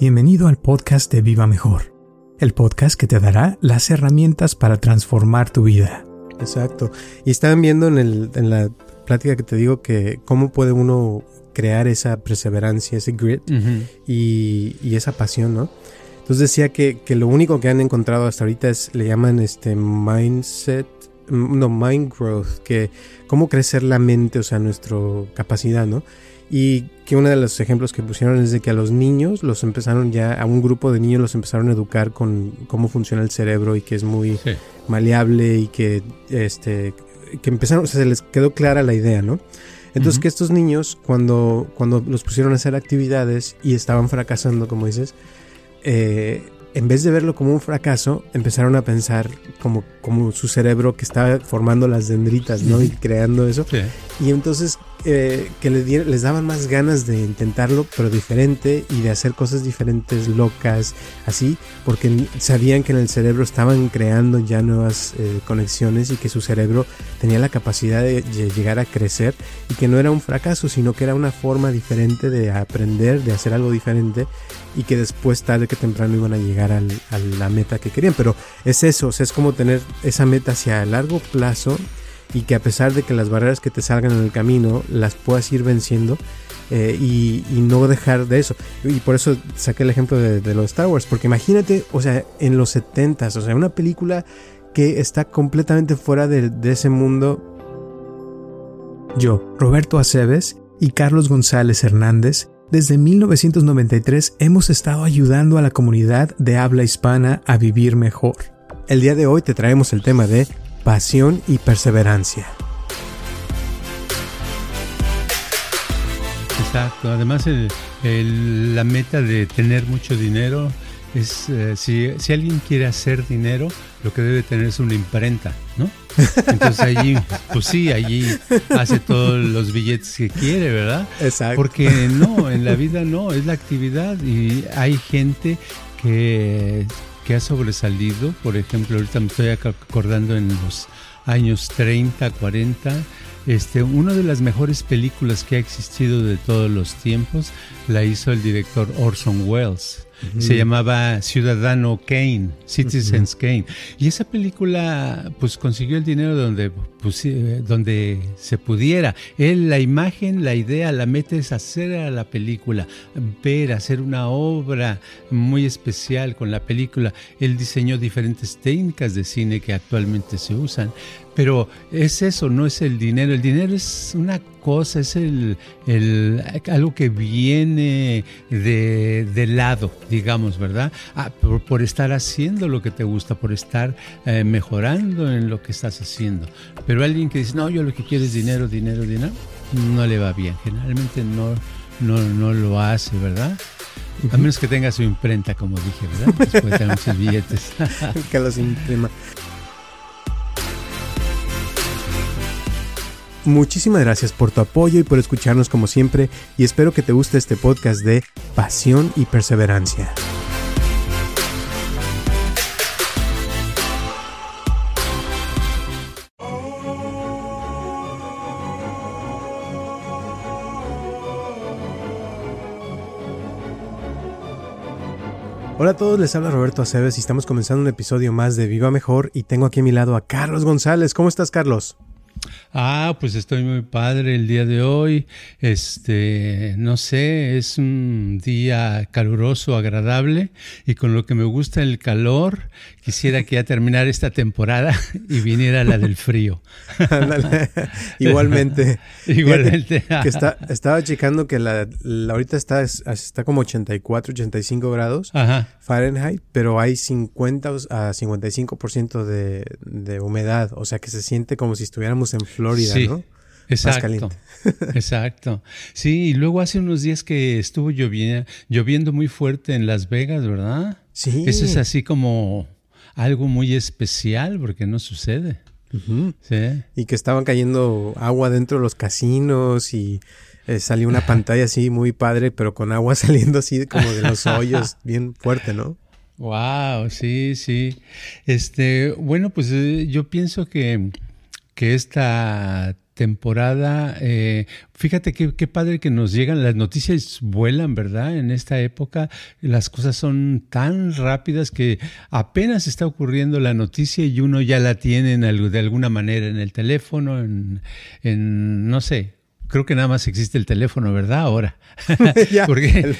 Bienvenido al podcast de Viva Mejor, el podcast que te dará las herramientas para transformar tu vida. Exacto. Y estaban viendo en, el, en la plática que te digo que cómo puede uno crear esa perseverancia, ese grit y, y, esa pasión, ¿no? Entonces decía que, que, lo único que han encontrado hasta ahorita es, le llaman este mindset, no, mind growth, que cómo crecer la mente, o sea, nuestra capacidad, ¿no? Y que uno de los ejemplos que pusieron es de que a los niños los empezaron ya, a un grupo de niños los empezaron a educar con cómo funciona el cerebro y que es muy maleable y que, este, que empezaron, o sea, se les quedó clara la idea, ¿no? Entonces que estos niños, cuando, cuando los pusieron a hacer actividades y estaban fracasando, como dices, eh, en vez de verlo como un fracaso, empezaron a pensar como, como su cerebro que estaba formando las dendritas, ¿no? Y creando eso. Y entonces eh, que les, les daban más ganas de intentarlo, pero diferente y de hacer cosas diferentes, locas, así, porque sabían que en el cerebro estaban creando ya nuevas eh, conexiones y que su cerebro tenía la capacidad de llegar a crecer y que no era un fracaso, sino que era una forma diferente de aprender, de hacer algo diferente y que después tarde que temprano iban a llegar al, a la meta que querían. Pero es eso, es como tener esa meta hacia largo plazo y que a pesar de que las barreras que te salgan en el camino las puedas ir venciendo eh, y, no dejar de eso. Y por eso saqué el ejemplo de, los Star Wars, porque imagínate, o sea, en los 70s, o sea, una película que está completamente fuera de, de ese mundo. Yo, Roberto Aceves y Carlos González Hernández, desde 1993 hemos estado ayudando a la comunidad de habla hispana a vivir mejor. El día de hoy te traemos el tema de pasión y perseverancia. Exacto, además la meta de tener mucho dinero es, eh, si, si, alguien quiere hacer dinero, lo que debe tener es una imprenta, ¿no? Entonces allí, pues sí, allí hace todos los billetes que quiere, ¿verdad? Exacto. Porque no, en la vida no, es la actividad y hay gente que que ha sobresalido. Por ejemplo, ahorita me estoy acordando en los años 30, 40, este, una de las mejores películas que ha existido de todos los tiempos la hizo el director Orson Welles. Se llamaba Ciudadano Kane, Citizens Kane. Y esa película pues consiguió el dinero donde, pues, donde se pudiera. Él, la imagen, la idea, la meta es hacer a la película, ver, hacer una obra muy especial con la película. Él diseñó diferentes técnicas de cine que actualmente se usan. Pero es eso, no es el dinero. El dinero es una cosa, es el, el algo que viene de, de lado, digamos, ¿verdad? Ah, por, estar haciendo lo que te gusta, por estar eh, mejorando en lo que estás haciendo. Pero alguien que dice, no, yo lo que quiero es dinero, dinero, dinero, no le va bien. Generalmente no, no, no lo hace, ¿verdad? A menos que tenga su imprenta, como dije, ¿verdad? Después de muchos billetes. que los imprima. Muchísimas gracias por tu apoyo y por escucharnos como siempre y espero que te guste este podcast de Pasión y Perseverancia. Hola a todos, les habla Roberto Aceves y estamos comenzando un episodio más de Viva Mejor y tengo aquí a mi lado a Carlos González. ¿Cómo estás, Carlos? Ah, pues estoy muy padre el día de hoy. Este, no sé, es un día caluroso, agradable y con lo que me gusta el calor, quisiera que ya terminara esta temporada y viniera la del frío. Igualmente. Igualmente. que está, estaba checando que la, ahorita está, está como 84, 85 grados Fahrenheit, pero hay 50 a 55% de, de humedad, o sea que se siente como si estuviéramos en Florida, ¿no? Exacto. exacto. Sí, y luego hace unos días que estuvo lloviendo, lloviendo muy fuerte en Las Vegas, ¿verdad? Sí. Eso es así como algo muy especial porque no sucede. sí. Y que estaban cayendo agua dentro de los casinos y eh, salió una pantalla así muy padre, pero con agua saliendo así como de los hoyos, bien fuerte, ¿no? Wow, sí, sí. Este, bueno, pues eh, yo pienso que que esta temporada. Eh, fíjate qué, qué, padre que nos llegan, las noticias vuelan, ¿verdad? En esta época las cosas son tan rápidas que apenas está ocurriendo la noticia y uno ya la tiene de alguna manera en el teléfono, en, en no sé, creo que nada más existe el teléfono, ¿verdad? Ahora. porque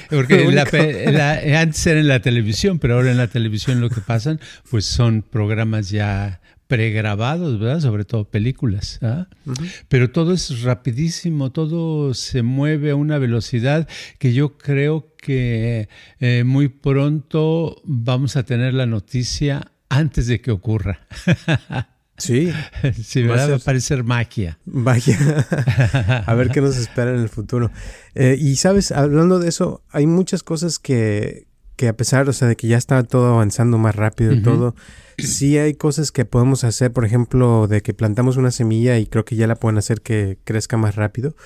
antes era en la televisión, pero ahora en la televisión lo que pasan, pues son programas ya pregrabados, ¿verdad? Sobre todo películas. ¿ah? Pero todo es rapidísimo, todo se mueve a una velocidad que yo creo que eh, muy pronto vamos a tener la noticia antes de que ocurra. Sí. Sí, Va a parecer magia. Magia. a ver qué nos espera en el futuro. Eh, y sabes, hablando de eso, hay muchas cosas que, que a pesar, o sea, de que ya está todo avanzando más rápido y todo, sí hay cosas que podemos hacer, por ejemplo, de que plantamos una semilla y creo que ya la pueden hacer que crezca más rápido,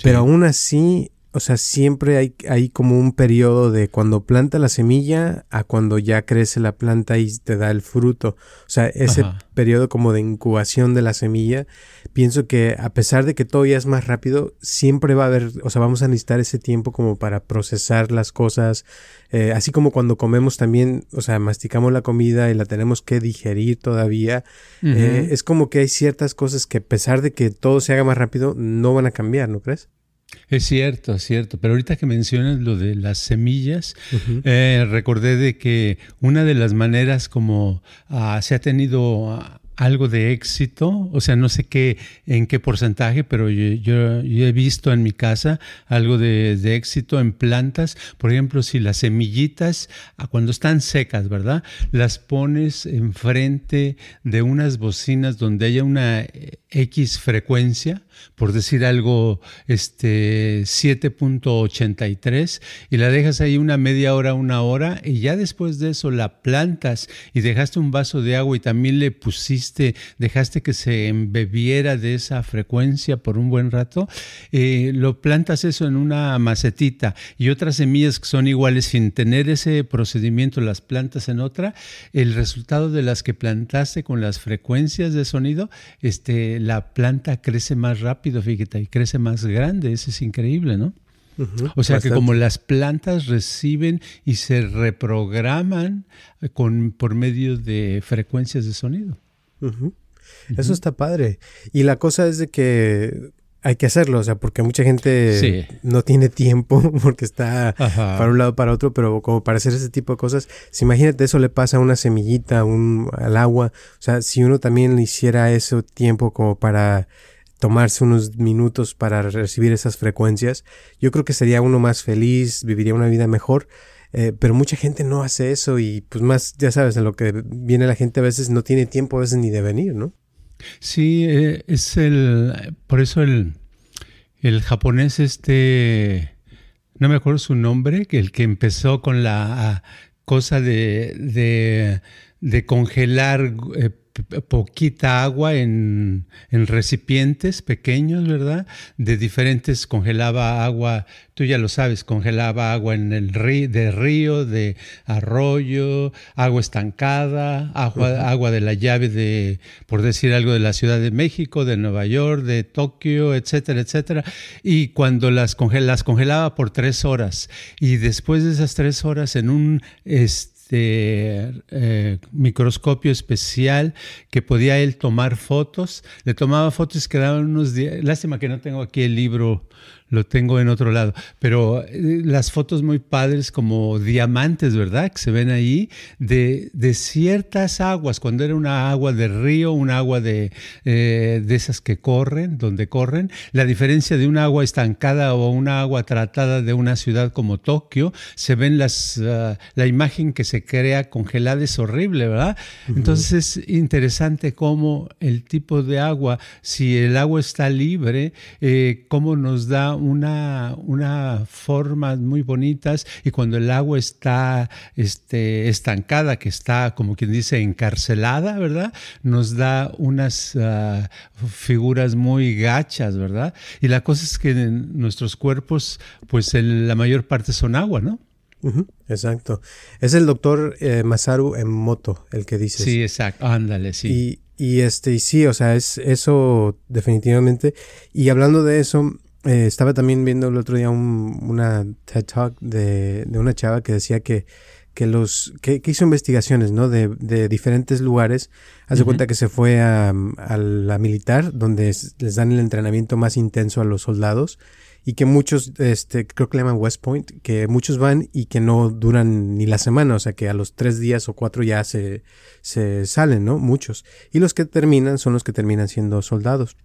pero aún así o sea, siempre hay, hay como un periodo de cuando planta la semilla a cuando ya crece la planta y te da el fruto. O sea, ese periodo como de incubación de la semilla, pienso que a pesar de que todo ya es más rápido, siempre va a haber, o sea, vamos a necesitar ese tiempo como para procesar las cosas. Eh, así como cuando comemos también, o sea, masticamos la comida y la tenemos que digerir todavía. Eh, es como que hay ciertas cosas que a pesar de que todo se haga más rápido, no van a cambiar, ¿no crees? Es cierto, es cierto. Pero ahorita que mencionas lo de las semillas, eh, recordé de que una de las maneras como ah, se ha tenido ah, algo de éxito, o sea, no sé qué, en qué porcentaje, pero yo, he visto en mi casa algo de, éxito en plantas. Por ejemplo, si las semillitas, ah, cuando están secas, ¿verdad? Las pones enfrente de unas bocinas donde haya una eh, X frecuencia, por decir algo, este 7.83, y la dejas ahí una media hora, una hora, y ya después de eso la plantas y dejaste un vaso de agua y también le pusiste dejaste que se embebiera de esa frecuencia por un buen rato, eh, lo plantas eso en una macetita y otras semillas que son iguales sin tener ese procedimiento, las plantas en otra, el resultado de las que plantaste con las frecuencias de sonido, este, la planta crece más rápido, fíjate, y crece más grande, eso es increíble, ¿no? o sea que como las plantas reciben y se reprograman con, por medio de frecuencias de sonido. Eso está padre. Y la cosa es de que hay que hacerlo, o sea, porque mucha gente no tiene tiempo porque está para un lado para otro, pero como para hacer ese tipo de cosas, si imagínate eso le pasa a una semillita, un, al agua, o sea, si uno también le hiciera ese tiempo como para tomarse unos minutos para recibir esas frecuencias, yo creo que sería uno más feliz, viviría una vida mejor. Eh, pero mucha gente no hace eso y pues más, ya sabes, en lo que viene la gente a veces no tiene tiempo a veces ni de venir, ¿no? Sí, eh, es el, por eso el, el japonés este, no me acuerdo su nombre, que el que empezó con la cosa de, de, de congelar eh, poquita agua en, recipientes pequeños, ¿verdad? De diferentes, congelaba agua, tú ya lo sabes, congelaba agua en el río, de río, de arroyo, agua estancada, agua, agua de la llave de, por decir algo, de la Ciudad de México, de Nueva York, de Tokio, etcétera, etcétera. Y cuando las, las congelaba por tres horas y después de esas tres horas en un... Este, este eh, microscopio especial que podía él tomar fotos. Le tomaba fotos, quedaban unos días. Lástima que no tengo aquí el libro lo tengo en otro lado. Pero eh, las fotos muy padres como diamantes, ¿verdad? Que se ven ahí de, de ciertas aguas, cuando era una agua de río, un agua de, eh, de esas que corren, donde corren. La diferencia de un agua estancada o una agua tratada de una ciudad como Tokio, se ven las, ah, la imagen que se crea congelada es horrible, ¿verdad? Entonces es interesante cómo el tipo de agua, si el agua está libre, eh, cómo nos da una, una formas muy bonitas y cuando el agua está este, estancada, que está como quien dice encarcelada, ¿verdad? Nos da unas ah, figuras muy gachas, ¿verdad? Y la cosa es que en nuestros cuerpos, pues la mayor parte son agua, ¿no? exacto. Es el doctor eh, Masaru Emoto el que dice. Sí, exacto. Ándale, sí. Y, Y este, y sí, o sea, es eso definitivamente. Y hablando de eso, eh, estaba también viendo el otro día un, una TED Talk de, de, una chava que decía que, que los, que, hizo investigaciones, ¿no? De, de diferentes lugares. Hace cuenta que se fue a, a, la militar, donde les dan el entrenamiento más intenso a los soldados y que muchos, este, creo que le llaman West Point, que muchos van y que no duran ni la semana, o sea que a los tres días o cuatro ya se, se salen, ¿no? Muchos. Y los que terminan son los que terminan siendo soldados.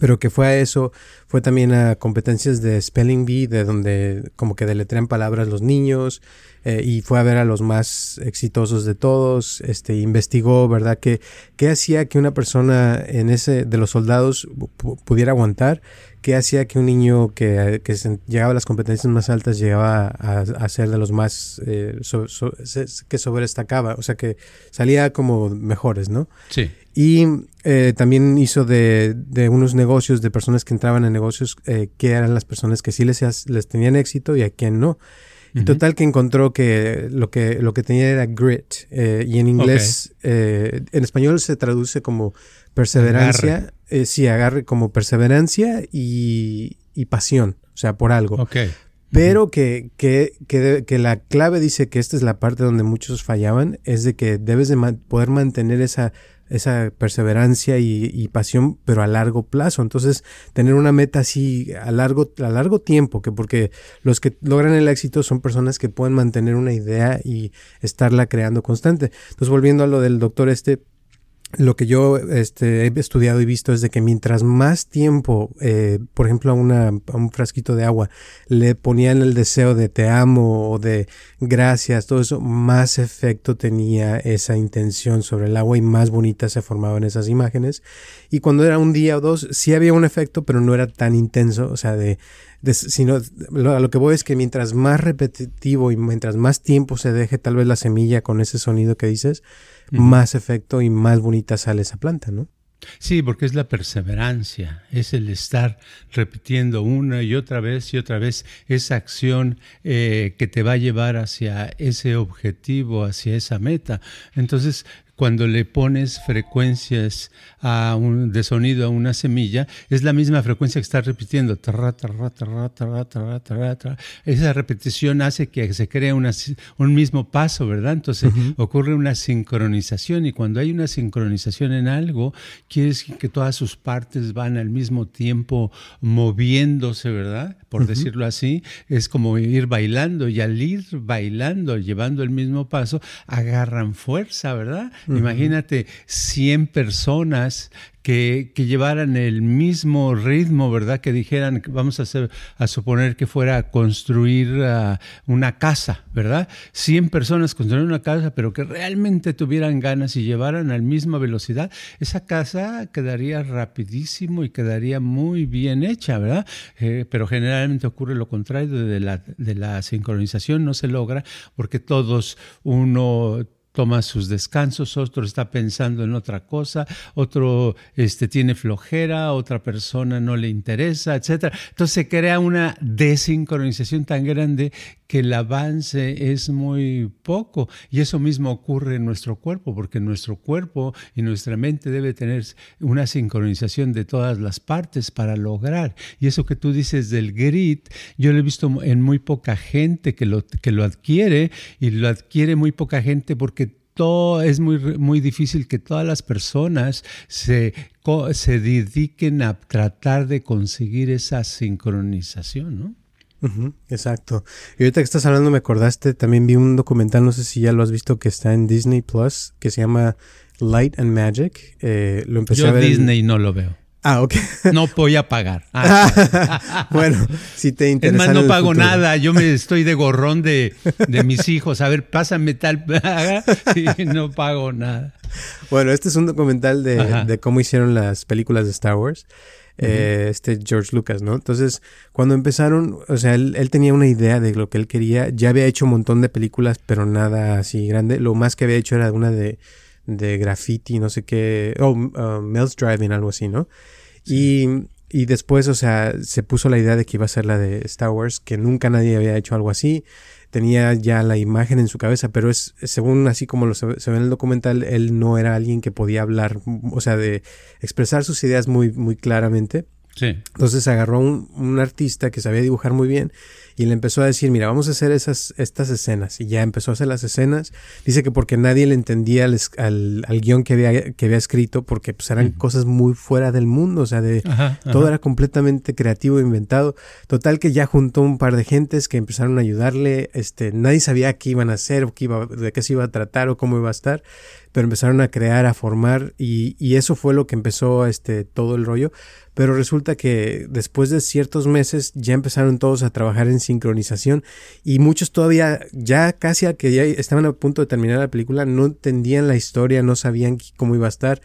Pero que fue a eso, fue también a competencias de Spelling Bee, de donde como que deletrean palabras los niños, eh, y fue a ver a los más exitosos de todos, este, investigó, ¿verdad? ¿Qué, qué hacía que una persona en ese, de los soldados pudiera aguantar? ¿Qué hacía que un niño que, que llegaba a las competencias más altas llegaba a, a ser de los más, eh, que sobredestacaba? O sea, que salía como mejores, ¿no? Sí. Y eh, también hizo de, de, unos negocios, de personas que entraban en negocios, eh, que eran las personas que sí les, les tenían éxito y a quien no. Y total que encontró que lo que, lo que tenía era grit. Eh, y en inglés, eh, en español se traduce como perseverancia. Eh, sí, agarre como perseverancia y, y, pasión. O sea, por algo. Okay. Pero que, que, que, que, la clave dice que esta es la parte donde muchos fallaban, es de que debes de poder mantener esa esa perseverancia y, pasión, pero a largo plazo. Entonces, tener una meta así a largo, a largo tiempo, que porque los que logran el éxito son personas que pueden mantener una idea y estarla creando constante. Entonces, volviendo a lo del doctor este, lo que yo este, he estudiado y visto es de que mientras más tiempo, eh, por ejemplo, a, a un frasquito de agua, le ponían el deseo de te amo o de gracias, todo eso, más efecto tenía esa intención sobre el agua y más bonitas se formaban esas imágenes. Y cuando era un día o dos, sí había un efecto, pero no era tan intenso, o sea, de sino lo, a lo que voy es que mientras más repetitivo y mientras más tiempo se deje tal vez la semilla con ese sonido que dices, más efecto y más bonita sale esa planta, ¿no? Sí, porque es la perseverancia, es el estar repitiendo una y otra vez y otra vez esa acción eh, que te va a llevar hacia ese objetivo, hacia esa meta. Entonces, cuando le pones frecuencias a un, de sonido a una semilla, es la misma frecuencia que está repitiendo. Esa repetición hace que se cree una, un mismo paso, ¿verdad? Entonces ocurre una sincronización y cuando hay una sincronización en algo, quiere decir que todas sus partes van al mismo tiempo moviéndose, ¿verdad? Por decirlo así, es como ir bailando y al ir bailando, llevando el mismo paso, agarran fuerza, ¿verdad? Imagínate 100 personas que, llevaran el mismo ritmo, ¿verdad? Que dijeran, vamos a, hacer, a suponer que fuera a construir ah, una casa, ¿verdad? 100 personas construyeron una casa, pero que realmente tuvieran ganas y llevaran a la misma velocidad, esa casa quedaría rapidísimo y quedaría muy bien hecha, ¿verdad? Eh, pero generalmente ocurre lo contrario de la, de la sincronización, no se logra porque todos, uno toma sus descansos, otro está pensando en otra cosa, otro este, tiene flojera, otra persona no le interesa, etc. Entonces se crea una desincronización tan grande que el avance es muy poco. Y eso mismo ocurre en nuestro cuerpo, porque nuestro cuerpo y nuestra mente debe tener una sincronización de todas las partes para lograr. Y eso que tú dices del grit, yo lo he visto en muy poca gente que lo, que lo adquiere y lo adquiere muy poca gente porque es muy, muy difícil que todas las personas se, se dediquen a tratar de conseguir esa sincronización, ¿no? exacto. Y ahorita que estás hablando me acordaste, también vi un documental, no sé si ya lo has visto, que está en Disney Plus, que se llama Light and Magic. Eh, lo empecé Yo a ver. Disney no lo veo. Ah, ok. No voy a pagar. Ah. bueno, si te interesa. Es más, no pago nada. Yo me estoy de gorrón de, de mis hijos. A ver, pásame tal. y no pago nada. Bueno, este es un documental de, de cómo hicieron las películas de Star Wars. Eh, este George Lucas, ¿no? Entonces, cuando empezaron, o sea, él, él, tenía una idea de lo que él quería. Ya había hecho un montón de películas, pero nada así grande. Lo más que había hecho era una de, de graffiti, no sé qué. Oh, uh, Mel's Driving, algo así, ¿no? Y, y después, o sea, se puso la idea de que iba a ser la de Star Wars, que nunca nadie había hecho algo así. Tenía ya la imagen en su cabeza, pero es, según así como lo se, ve en el documental, él no era alguien que podía hablar, o sea, de expresar sus ideas muy, muy claramente. Sí. Entonces agarró a un, un artista que sabía dibujar muy bien y le empezó a decir, mira, vamos a hacer esas, estas escenas. Y ya empezó a hacer las escenas. Dice que porque nadie le entendía al, al, guion que había, que había escrito, porque pues eran cosas muy fuera del mundo, o sea, de todo era completamente creativo, inventado. Total que ya juntó un par de gentes que empezaron a ayudarle, este, nadie sabía qué iban a hacer, qué iba, de qué se iba a tratar o cómo iba a estar pero empezaron a crear, a formar y, eso fue lo que empezó este todo el rollo. Pero resulta que después de ciertos meses ya empezaron todos a trabajar en sincronización y muchos todavía, ya casi a que ya estaban a punto de terminar la película, no entendían la historia, no sabían cómo iba a estar.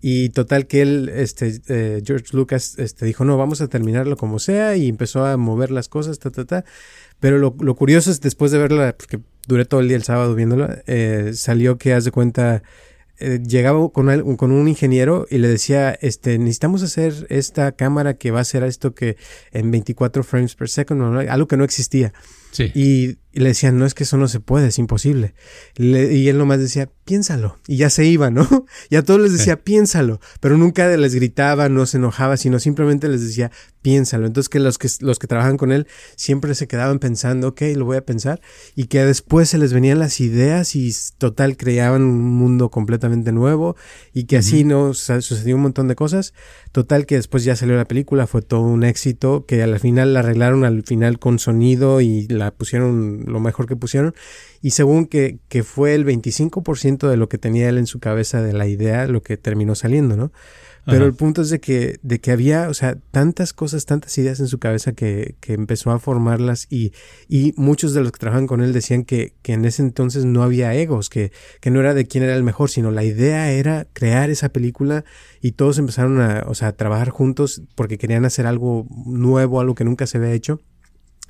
Y total que él, este, eh, George Lucas, este, dijo, no, vamos a terminarlo como sea y empezó a mover las cosas, ta, ta, ta. Pero lo, lo curioso es después de verla, porque duré todo el día el sábado viéndola, eh, salió que, haz de cuenta, eh, llegaba con, con un ingeniero y le decía, este, necesitamos hacer esta cámara que va a hacer esto que en 24 frames per second, algo que no existía. Y, le decían, no es que eso no se puede, es imposible. y él nomás decía, piénsalo. Y ya se iba, ¿no? Y a todos les decía, piénsalo. Pero nunca les gritaba, no se enojaba, sino simplemente les decía, piénsalo. Entonces que los que, los que trabajan con él siempre se quedaban pensando, ok, lo voy a pensar. Y que después se les venían las ideas y total creaban un mundo completamente nuevo. Y que así, ¿no? sucedió un montón de cosas. Total que después ya salió la película, fue todo un éxito, que al final la arreglaron al final con sonido y la pusieron lo mejor que pusieron. Y según que, que fue el 25% de lo que tenía él en su cabeza de la idea, lo que terminó saliendo, ¿no? Pero el punto es de que, de que había, o sea, tantas cosas, tantas ideas en su cabeza que, que empezó a formarlas y, y muchos de los que trabajan con él decían que, que en ese entonces no había egos, que, que no era de quién era el mejor, sino la idea era crear esa película y todos empezaron a, o sea, a trabajar juntos porque querían hacer algo nuevo, algo que nunca se había hecho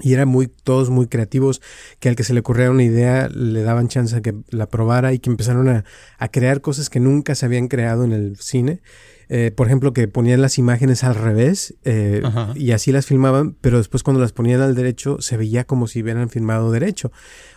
y eran muy, todos muy creativos, que al que se le ocurriera una idea le daban chance a que la probara y que empezaron a, a crear cosas que nunca se habían creado en el cine. Eh, por ejemplo, que ponían las imágenes al revés eh, y así las filmaban, pero después cuando las ponían al derecho se veía como si hubieran filmado derecho.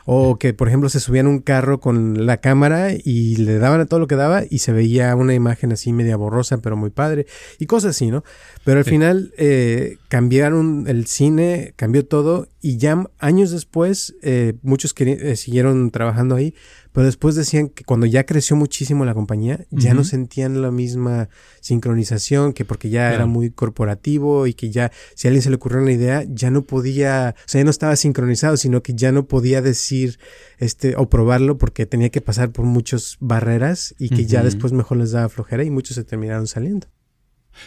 O que, por ejemplo, se subían un carro con la cámara y le daban a todo lo que daba y se veía una imagen así media borrosa, pero muy padre. Y cosas así, ¿no? Pero al final eh, cambiaron el cine, cambió todo y ya años después muchos siguieron trabajando ahí, pero después decían que cuando ya creció muchísimo la compañía, ya no sentían la misma sincronización, que porque ya era muy corporativo y que ya si a alguien se le ocurrió una idea, ya no podía, o sea, ya no estaba sincronizado, sino que ya no podía decir este o probarlo porque tenía que pasar por muchas barreras y que ya después mejor les daba flojera y muchos se terminaron saliendo.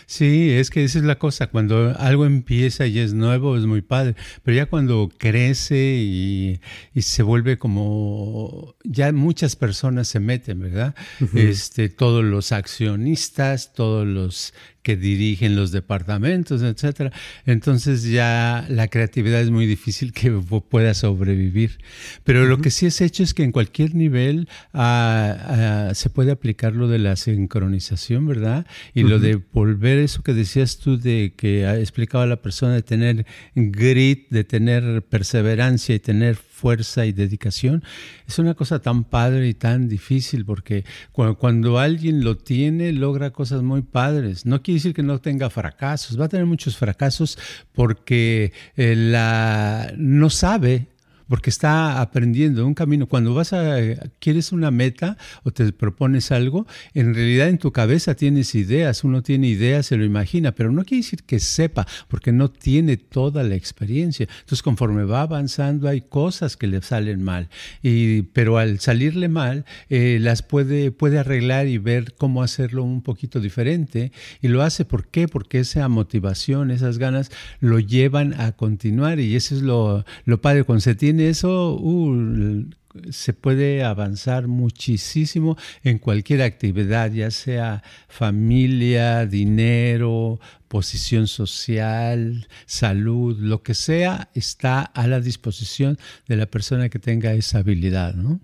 Sí, es que esa es la cosa, cuando algo empieza y es nuevo es muy padre, pero ya cuando crece y, se vuelve como, ya muchas personas se meten, ¿verdad? Este, todos los accionistas, todos los que dirigen los departamentos, etcétera. Entonces ya la creatividad es muy difícil que pueda sobrevivir. Pero lo que sí es hecho es que en cualquier nivel ah, ah, se puede aplicar lo de la sincronización, ¿verdad? Y lo de volver eso que decías tú de que explicaba la persona de tener grit, de tener perseverancia y tener fuerza y dedicación, es una cosa tan padre y tan difícil porque cuando, alguien lo tiene, logra cosas muy padres. No quiere decir que no tenga fracasos, va a tener muchos fracasos porque eh, la, no sabe porque está aprendiendo un camino. Cuando vas a, quieres una meta o te propones algo, en realidad en tu cabeza tienes ideas, uno tiene ideas, se lo imagina, pero no quiere decir que sepa, porque no tiene toda la experiencia. Entonces, conforme va avanzando, hay cosas que le salen mal, y, pero al salirle mal, eh, las puede, puede arreglar y ver cómo hacerlo un poquito diferente, y lo hace, ¿por qué? Porque esa motivación, esas ganas, lo llevan a continuar, y eso es lo, lo padre, cuando se tiene eso, uh, se puede avanzar muchísimo en cualquier actividad, ya sea familia, dinero, posición social, salud, lo que sea, está a la disposición de la persona que tenga esa habilidad, ¿no?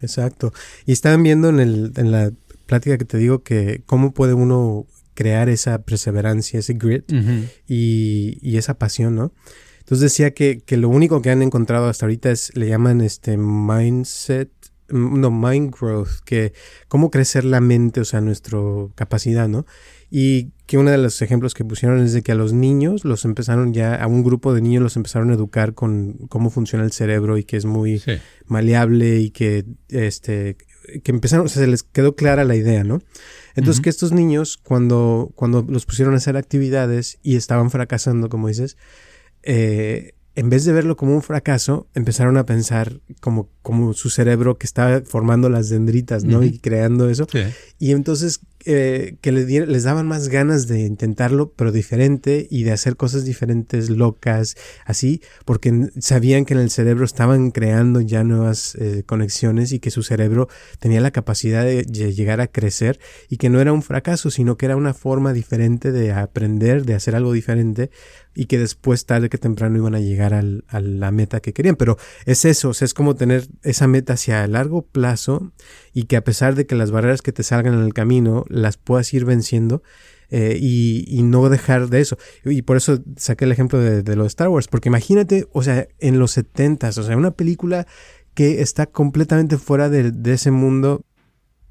exacto. Y estaban viendo en, el, en la plática que te digo que cómo puede uno crear esa perseverancia, ese grit y, y, esa pasión, ¿no? Entonces decía que, que, lo único que han encontrado hasta ahorita es, le llaman este mindset, no, mind growth, que cómo crecer la mente, o sea, nuestra capacidad, ¿no? Y que uno de los ejemplos que pusieron es de que a los niños los empezaron ya, a un grupo de niños los empezaron a educar con cómo funciona el cerebro y que es muy maleable y que, este, que empezaron, o sea, se les quedó clara la idea, ¿no? Entonces que estos niños, cuando, cuando los pusieron a hacer actividades y estaban fracasando, como dices, eh, en vez de verlo como un fracaso, empezaron a pensar como, como su cerebro que estaba formando las dendritas, ¿no? Y creando eso. Y entonces eh, que les, les daban más ganas de intentarlo, pero diferente y de hacer cosas diferentes, locas, así, porque sabían que en el cerebro estaban creando ya nuevas eh, conexiones y que su cerebro tenía la capacidad de, llegar a crecer y que no era un fracaso, sino que era una forma diferente de aprender, de hacer algo diferente y que después tarde que temprano iban a llegar al, a la meta que querían. Pero es eso, o sea, es como tener esa meta hacia largo plazo y que a pesar de que las barreras que te salgan en el camino las puedas ir venciendo eh, y, no dejar de eso. Y por eso saqué el ejemplo de, de los Star Wars, porque imagínate, o sea, en los 70 o sea, una película que está completamente fuera de, ese mundo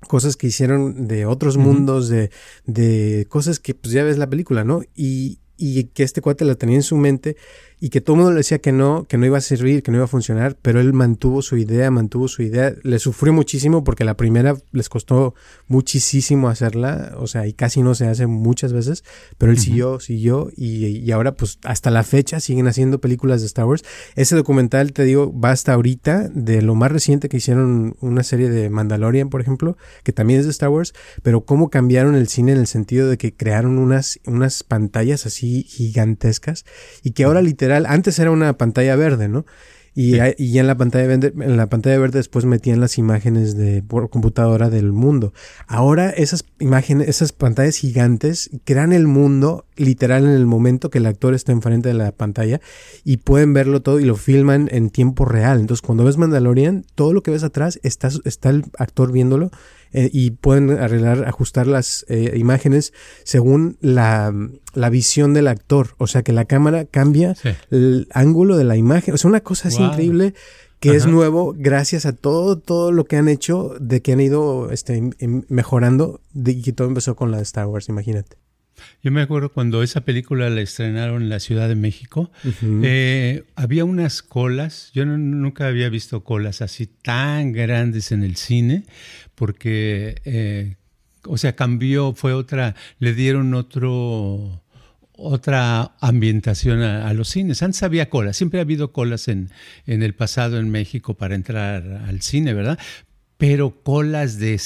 cosas que hicieron de otros mundos, de, de cosas que pues ya ves la película, ¿no? Y, y que este cuate la tenía en su mente y que todo el mundo le decía que no, que no iba a servir, que no iba a funcionar, pero él mantuvo su idea, mantuvo su idea, le sufrió muchísimo porque la primera les costó muchísimo hacerla, o sea, y casi no se hace muchas veces, pero él siguió, siguió y, y, ahora pues hasta la fecha siguen haciendo películas de Star Wars. Ese documental, te digo, va hasta ahorita de lo más reciente que hicieron una serie de Mandalorian, por ejemplo, que también es de Star Wars, pero cómo cambiaron el cine en el sentido de que crearon unas, unas pantallas así gigantescas y que ahora literalmente antes era una pantalla verde, ¿no? Y, y, en la pantalla verde, en la pantalla verde después metían las imágenes de por computadora del mundo. Ahora esas imágenes, esas pantallas gigantes crean el mundo literal en el momento que el actor está enfrente de la pantalla y pueden verlo todo y lo filman en tiempo real. Entonces cuando ves Mandalorian, todo lo que ves atrás está, está el actor viéndolo eh, y pueden arreglar, ajustar las eh, imágenes según la, la, visión del actor. O sea que la cámara cambia el ángulo de la imagen. O sea, una cosa así increíble que es nuevo gracias a todo, todo lo que han hecho, de que han ido este, mejorando, y todo empezó con la de Star Wars, imagínate. Yo me acuerdo cuando esa película la estrenaron en la Ciudad de México, eh, había unas colas, yo nunca había visto colas así tan grandes en el cine, porque, eh, o sea, cambió, fue otra, le dieron otro otra ambientación a, los cines. Antes había colas, siempre ha habido colas en, en el pasado en México para entrar al cine, ¿verdad? Pero colas de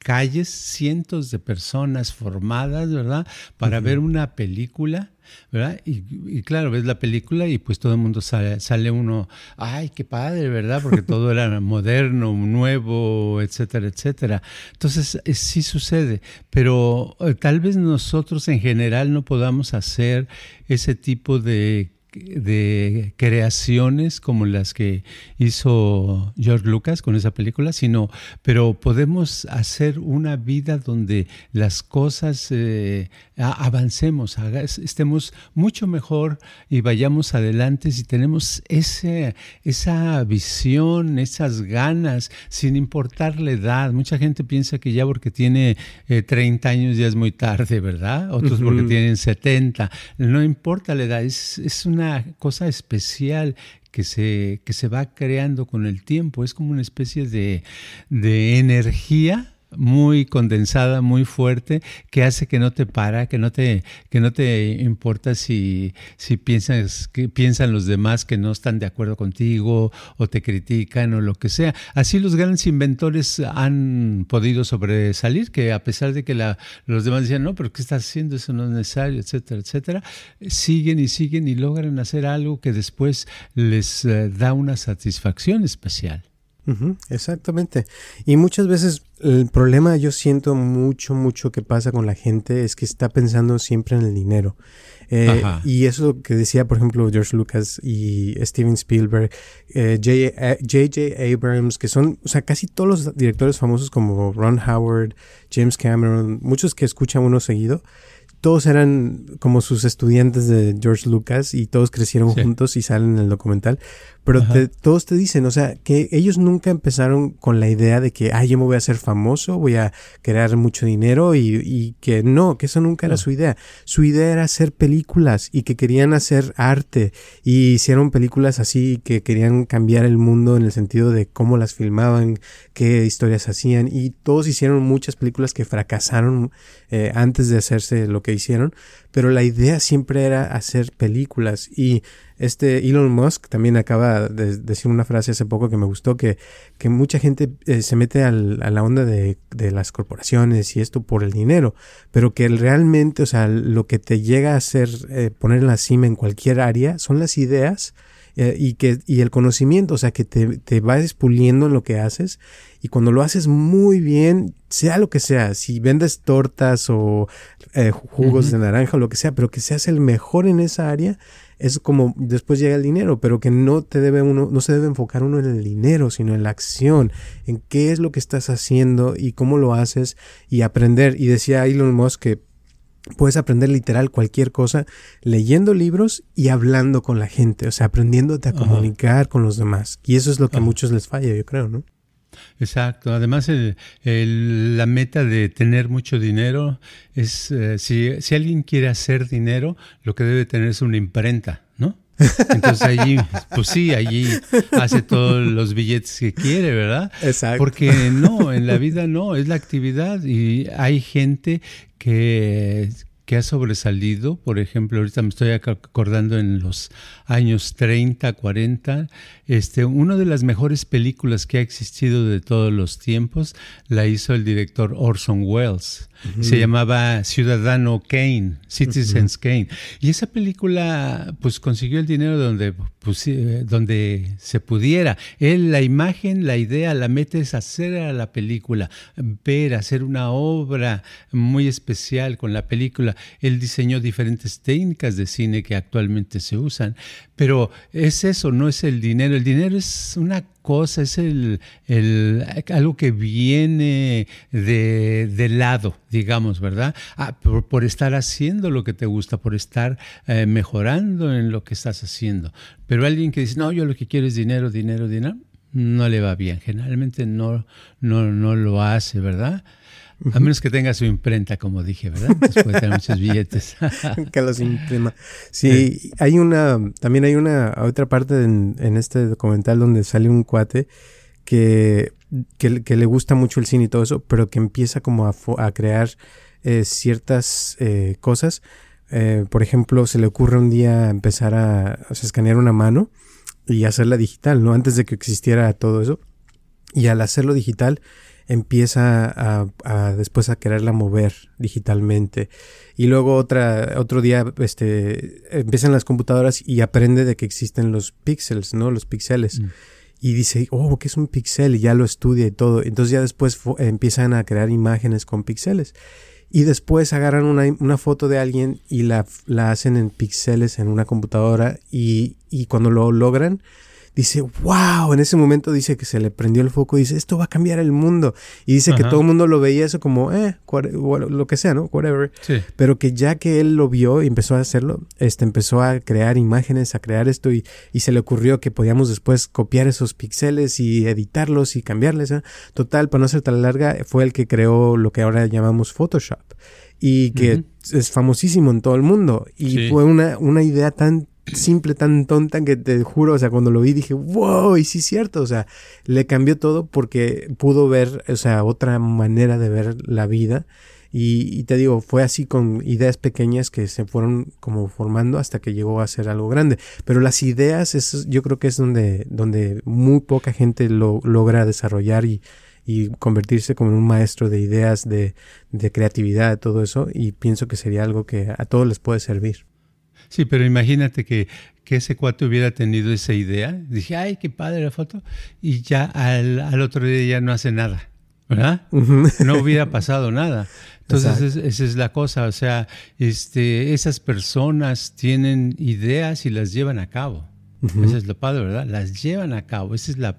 calles, cientos de personas formadas, ¿verdad? Para ver una película, ¿verdad? Y, claro, ves la película y pues todo el mundo sale, sale uno, ay, qué padre, ¿verdad? Porque todo era moderno, nuevo, etcétera, etcétera. Entonces, eh, sí sucede, pero eh, tal vez nosotros en general no podamos hacer ese tipo de de creaciones como las que hizo George Lucas con esa película, sino, pero podemos hacer una vida donde las cosas eh, avancemos, estemos mucho mejor y vayamos adelante si tenemos ese, esa visión, esas ganas, sin importar la edad. Mucha gente piensa que ya porque tiene 30 eh, años ya es muy tarde, ¿verdad? Otros porque tienen 70. No importa la edad, es, es una cosa especial que se, que se va creando con el tiempo. Es como una especie de, de energía muy condensada, muy fuerte, que hace que no te para, que no te, que no te importa si, si piensas, que piensan los demás que no están de acuerdo contigo o te critican o lo que sea. Así los grandes inventores han podido sobresalir, que a pesar de que la, los demás decían, no, pero ¿qué estás haciendo? Eso no es necesario, etcétera, etcétera, siguen y siguen y logran hacer algo que después les eh, da una satisfacción especial exactamente. Y muchas veces el problema yo siento mucho, mucho que pasa con la gente es que está pensando siempre en el dinero. Eh, y eso que decía, por ejemplo, George Lucas y Steven Spielberg, J.J. Eh, Abrams, que son, o sea, casi todos los directores famosos como Ron Howard, James Cameron, muchos que escuchan uno seguido, todos eran como sus estudiantes de George Lucas y todos crecieron juntos y salen en el documental. Pero todos te dicen, o sea, que ellos nunca empezaron con la idea de que, ay, yo me voy a hacer famoso, voy a crear mucho dinero y, que no, que eso nunca era su idea. Su idea era hacer películas y que querían hacer arte. Y hicieron películas así que querían cambiar el mundo en el sentido de cómo las filmaban, qué historias hacían. Y todos hicieron muchas películas que fracasaron eh, antes de hacerse lo que hicieron, pero la idea siempre era hacer películas. Y este Elon Musk también acaba de decir una frase hace poco que me gustó, que, que mucha gente eh, se mete al, a la onda de, de, las corporaciones y esto por el dinero, pero que realmente, o sea, lo que te llega a hacer eh, poner en la cima en cualquier área son las ideas eh, y, que, y el conocimiento, o sea, que te, te vas puliendo en lo que haces y cuando lo haces muy bien, sea lo que sea, si vendes tortas o jugos de naranja o lo que sea, pero que seas el mejor en esa área, es como después llega el dinero, pero que no te debe uno, no se debe enfocar uno en el dinero, sino en la acción, en qué es lo que estás haciendo y cómo lo haces y aprender. Y decía Elon Musk que puedes aprender literal cualquier cosa leyendo libros y hablando con la gente, o sea, aprendiéndote a comunicar con los demás. Y eso es lo que a muchos les falla, yo creo, ¿no? Exacto. Además, la meta de tener mucho dinero es, eh, si, si, alguien quiere hacer dinero, lo que debe tener es una imprenta, ¿no? Entonces allí, pues sí, allí hace todos los billetes que quiere, ¿verdad? Exacto. Porque no, en la vida no, es la actividad y hay gente que, que ha sobresalido. Por ejemplo, ahorita me estoy acordando en los años 30, 40, este, una de las mejores películas que ha existido de todos los tiempos la hizo el director Orson Welles. Se llamaba Ciudadano Kane, Citizens Kane. Y esa película pues consiguió el dinero donde, pues, donde se pudiera. Él, la imagen, la idea, la meta es hacer a la película, ver, hacer una obra muy especial con la película. Él diseñó diferentes técnicas de cine que actualmente se usan. Pero es eso, no es el dinero. El dinero es una cosa, es el, algo que viene de, lado, digamos, ¿verdad? Ah, por, estar haciendo lo que te gusta, por estar eh, mejorando en lo que estás haciendo. Pero alguien que dice, no, yo lo que quiero es dinero, dinero, dinero, no le va bien. Generalmente no, no, no lo hace, ¿verdad? A menos que tenga su imprenta, como dije, ¿verdad? Entonces puede tener muchos billetes. que los imprima. Sí, hay una, también hay una otra parte en, este documental donde sale un cuate que, que, le gusta mucho el cine y todo eso, pero que empieza como a, crear eh, ciertas eh, cosas. Eh, por ejemplo, se le ocurre un día empezar a, escanear una mano y hacerla digital, ¿no? Antes de que existiera todo eso. Y al hacerlo digital, empieza a, después a quererla mover digitalmente. Y luego otra, otro día este, empiezan las computadoras y aprende de que existen los píxeles, ¿no? Los píxeles. Mm. Y dice, oh, ¿qué es un píxel? Y ya lo estudia y todo. Entonces ya después empiezan a crear imágenes con píxeles. Y después agarran una, una foto de alguien y la, la, hacen en píxeles en una computadora. Y, y cuando lo logran, dice, wow, en ese momento dice que se le prendió el foco, dice, esto va a cambiar el mundo. Y dice que todo el mundo lo veía eso como, eh, lo que sea, ¿no? Whatever. Pero que ya que él lo vio y empezó a hacerlo, este, empezó a crear imágenes, a crear esto y, y se le ocurrió que podíamos después copiar esos píxeles y editarlos y cambiarles. ¿eh? Total, para no ser tan larga, fue el que creó lo que ahora llamamos Photoshop y que es famosísimo en todo el mundo. Y fue una, una idea tan simple, tan tonta que te juro, o sea, cuando lo vi dije, wow, y sí es cierto, o sea, le cambió todo porque pudo ver, o sea, otra manera de ver la vida. Y, te digo, fue así con ideas pequeñas que se fueron como formando hasta que llegó a ser algo grande. Pero las ideas, eso yo creo que es donde, donde muy poca gente lo logra desarrollar y, y convertirse como un maestro de ideas, de, de creatividad, todo eso. Y pienso que sería algo que a todos les puede servir. Sí, pero imagínate que, que, ese cuate hubiera tenido esa idea. Dije, ay, qué padre la foto. Y ya al, al otro día ya no hace nada, ¿verdad? No hubiera pasado nada. Entonces, esa es la cosa. O sea, este, esas personas tienen ideas y las llevan a cabo. Eso es lo padre, ¿verdad? Las llevan a cabo. Esa es la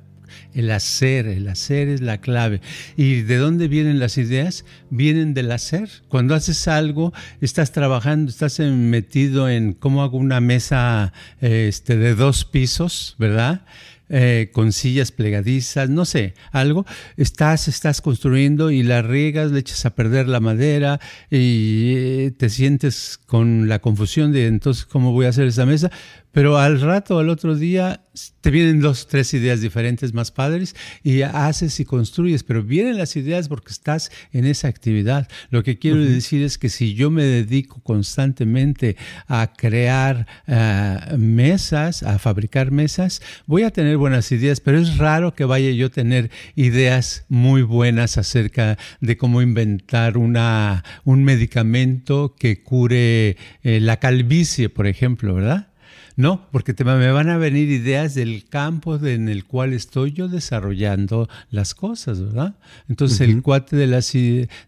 El hacer, el hacer es la clave. ¿Y de dónde vienen las ideas? Vienen del hacer. Cuando haces algo, estás trabajando, estás metido en cómo hago una mesa este, de dos pisos, ¿verdad? Eh, con sillas plegadizas, no sé, algo, estás, estás construyendo y la riegas, le echas a perder la madera y eh, te sientes con la confusión de entonces cómo voy a hacer esa mesa, pero al rato, al otro día, te vienen dos, tres ideas diferentes más padres y haces y construyes, pero vienen las ideas porque estás en esa actividad. Lo que quiero decir es que si yo me dedico constantemente a crear eh, mesas, a fabricar mesas, voy a tener buenas ideas, pero es raro que vaya yo a tener ideas muy buenas acerca de cómo inventar una, un medicamento que cure eh, la calvicie, por ejemplo, ¿verdad? No, porque me van a venir ideas del campo en el cual estoy yo desarrollando las cosas, ¿verdad? Entonces el cuate de la,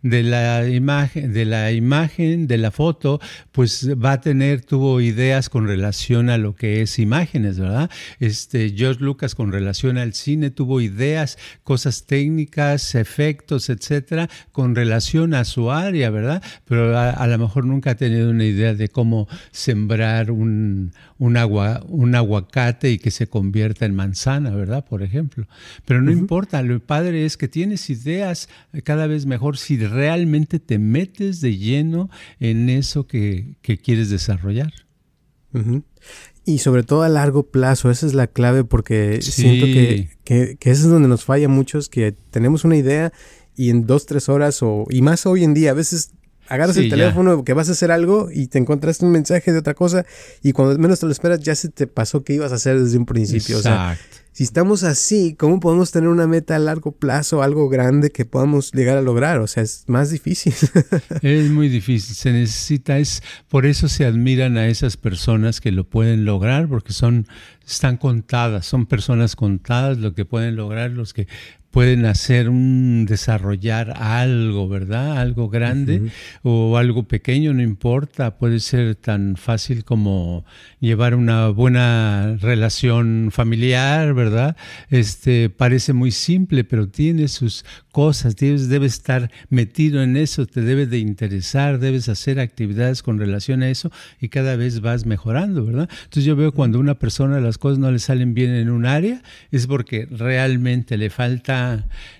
de la imagen, de la imagen, de la foto, pues va a tener, tuvo ideas con relación a lo que es imágenes, ¿verdad? Este, George Lucas con relación al cine tuvo ideas, cosas técnicas, efectos, etcétera, con relación a su área, ¿verdad? Pero a, lo mejor nunca ha tenido una idea de cómo sembrar un, un agua, un aguacate y que se convierta en manzana, ¿verdad? Por ejemplo. Pero no importa, lo padre es que tienes ideas cada vez mejor si realmente te metes de lleno en eso que, quieres desarrollar. Y sobre todo a largo plazo, esa es la clave porque siento que, que, que, eso es donde nos falla muchos, que tenemos una idea y en dos, tres horas o, y más hoy en día, a veces agarras el teléfono que vas a hacer algo y te encontraste un mensaje de otra cosa y cuando menos te lo esperas ya se te pasó que ibas a hacer desde un principio. Exacto. si estamos así, ¿cómo podemos tener una meta a largo plazo, algo grande que podamos llegar a lograr? O sea, es más difícil. es muy difícil, se necesita, es por eso se admiran a esas personas que lo pueden lograr, porque son, están contadas, son personas contadas lo que pueden lograr, los que pueden hacer un desarrollar algo, ¿verdad? Algo grande o algo pequeño, no importa, puede ser tan fácil como llevar una buena relación familiar, ¿verdad? Este parece muy simple, pero tiene sus cosas, debes, debes estar metido en eso, te debe de interesar, debes hacer actividades con relación a eso y cada vez vas mejorando, ¿verdad? Entonces yo veo cuando a una persona las cosas no le salen bien en un área, es porque realmente le falta,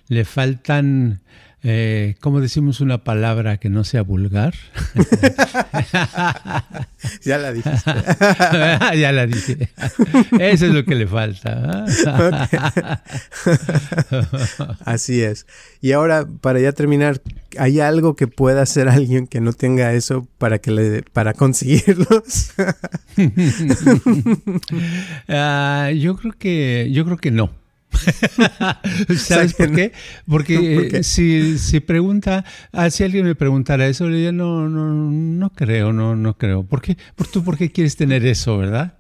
le faltan eh, ¿cómo decimos una palabra que no sea vulgar? ya la dije. ya la dije. Eso es lo que le falta. Así es. Y ahora, para ya terminar, ¿hay algo que pueda hacer alguien que no tenga eso para que le para conseguirlos? Ah, yo creo que yo creo que no. ¿Sabes por qué? Porque eh, si, si pregunta, ah, si alguien me preguntara eso, le diría, no, no, no creo, no, no creo. ¿Por qué? ¿Por tú por qué quieres tener eso, verdad?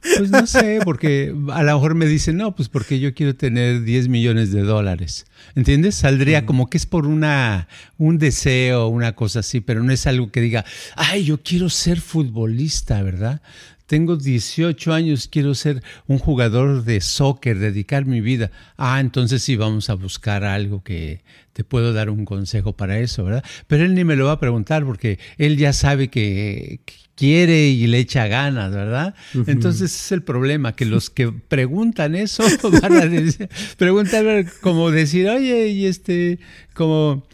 Pues no sé, porque a lo mejor me dicen, no, pues porque yo quiero tener 10 millones de dólares. ¿Entiendes? Saldría como que es por una, un deseo, una cosa así, pero no es algo que diga, ay, yo quiero ser futbolista, ¿verdad? Tengo 18 años, quiero ser un jugador de soccer, dedicar mi vida. Ah, entonces sí, vamos a buscar algo que te puedo dar un consejo para eso, ¿verdad? Pero él ni me lo va a preguntar porque él ya sabe que, quiere y le echa ganas, ¿verdad? Entonces es el problema, que los que preguntan eso van a decir, preguntar como decir, oye, y este, como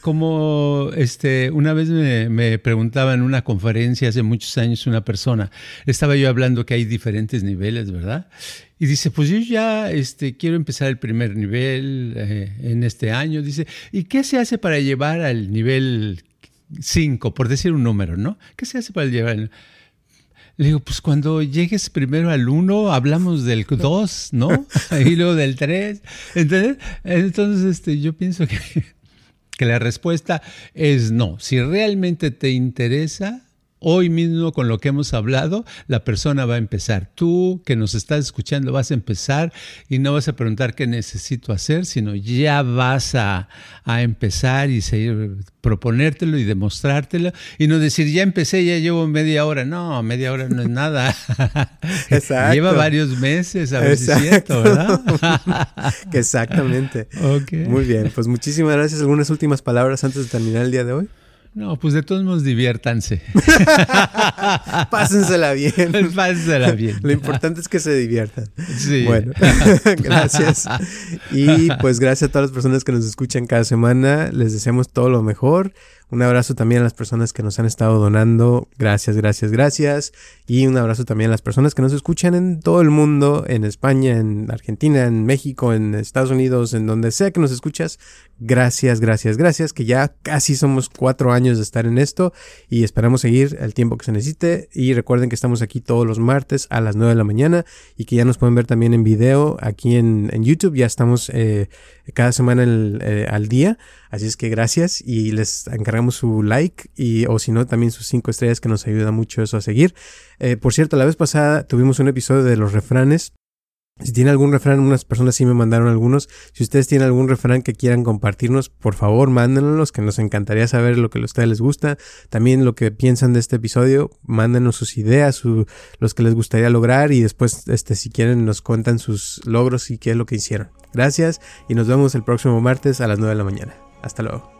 como este, una vez me, preguntaba en una conferencia hace muchos años una persona, estaba yo hablando que hay diferentes niveles, ¿verdad? Y dice, pues yo ya este, quiero empezar el primer nivel eh, en este año. Dice, ¿y qué se hace para llevar al nivel 5, por decir un número, ¿no? ¿Qué se hace para llevar? Le digo, pues cuando llegues primero al 1, hablamos del 2, ¿no? y luego del 3. Entonces, entonces este, yo pienso que que la respuesta es no. Si realmente te interesa, hoy mismo con lo que hemos hablado, la persona va a empezar. Tú que nos estás escuchando vas a empezar y no vas a preguntar qué necesito hacer, sino ya vas a, empezar y seguir, proponértelo y demostrártelo y no decir, ya empecé, ya llevo media hora. No, media hora no es nada. Exacto. Lleva varios meses, a ver si es cierto, ¿verdad? Exactamente. Muy bien, pues muchísimas gracias. ¿Algunas últimas palabras antes de terminar el día de hoy? No, pues de todos modos diviértanse. Pásensela bien. Pásensela bien. Lo importante es que se diviertan. Sí. Bueno, gracias. Y pues gracias a todas las personas que nos escuchan cada semana. Les deseamos todo lo mejor. Un abrazo también a las personas que nos han estado donando. Gracias, gracias, gracias. Y un abrazo también a las personas que nos escuchan en todo el mundo, en España, en Argentina, en México, en Estados Unidos, en donde sea que nos escuchas. Gracias, gracias, gracias. Que ya casi somos cuatro años de estar en esto y esperamos seguir el tiempo que se necesite. Y recuerden que estamos aquí todos los martes a las nueve de la mañana y que ya nos pueden ver también en video aquí en, YouTube. Ya estamos eh, cada semana eh, al día. Así es que gracias y les encargamos su like y o si no también sus cinco estrellas que nos ayuda mucho eso a seguir. Eh, por cierto, la vez pasada tuvimos un episodio de los refranes. Si tiene algún refrán, unas personas sí me mandaron algunos. Si ustedes tienen algún refrán que quieran compartirnos, por favor, mándenlos, que nos encantaría saber lo que a ustedes les gusta. También lo que piensan de este episodio, mándenos sus ideas, los que les gustaría lograr y después, este, si quieren, nos cuentan sus logros y qué es lo que hicieron. Gracias y nos vemos el próximo martes a las 9 de la mañana. Hasta luego.